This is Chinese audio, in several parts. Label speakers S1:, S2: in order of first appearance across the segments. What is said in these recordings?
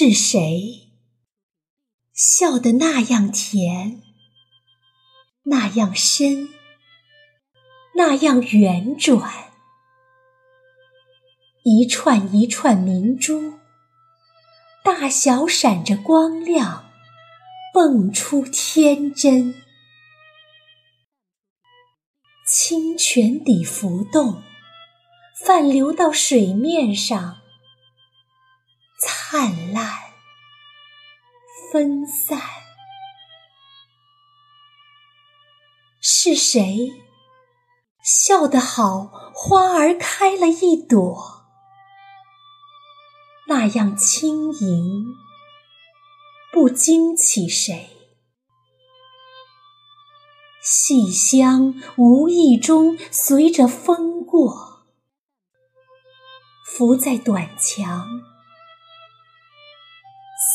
S1: 是谁笑得那样甜，那样深，那样圆转？一串一串明珠，大小闪着光亮，蹦出天真。清泉底浮动，泛流到水面上。灿烂，分散，是谁笑得好？花儿开了一朵，那样轻盈，不惊起谁。细香无意中随着风过，浮在短墙。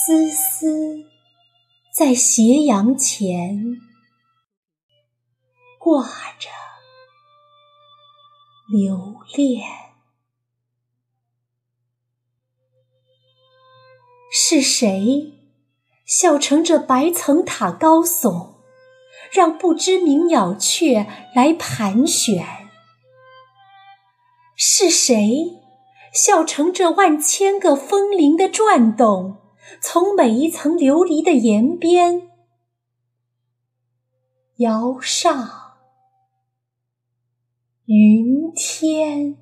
S1: 丝丝在斜阳前挂着留恋，是谁笑成这白层塔高耸，让不知名鸟雀来盘旋？是谁笑成这万千个风铃的转动？从每一层琉璃的檐边摇上云天。